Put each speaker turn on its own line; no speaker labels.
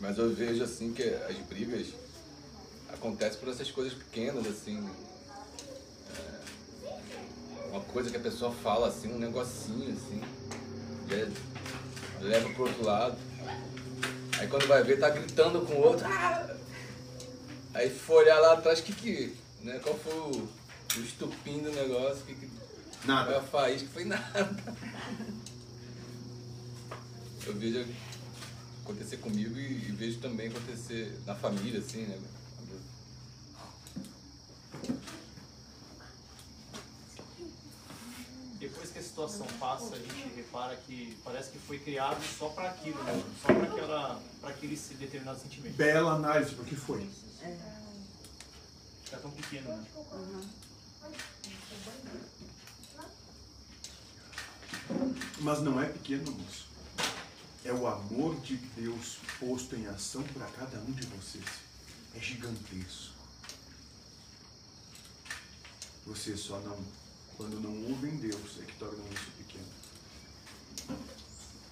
Mas eu vejo assim que as brigas acontecem por essas coisas pequenas, assim. É, uma coisa que a pessoa fala assim, um negocinho assim. Leva pro outro lado. Aí quando vai ver, tá gritando com o outro. "Ah!" Aí for olhar lá atrás, que que. Né, qual foi o, o estupim do negócio? Que, que, foi
Nada.
a faísca? Foi nada. Eu vejo acontecer comigo e, e vejo também acontecer na família, assim, né?
Depois que a situação passa, a gente repara que parece que foi criado só para aquilo, né? só para aquela, para aquele se- determinado sentimento.
Bela análise do que foi.
Fica tão pequeno, né?
Mas não é pequeno, moço. É o amor de Deus posto em ação para cada um de vocês. É gigantesco. Vocês só não, quando não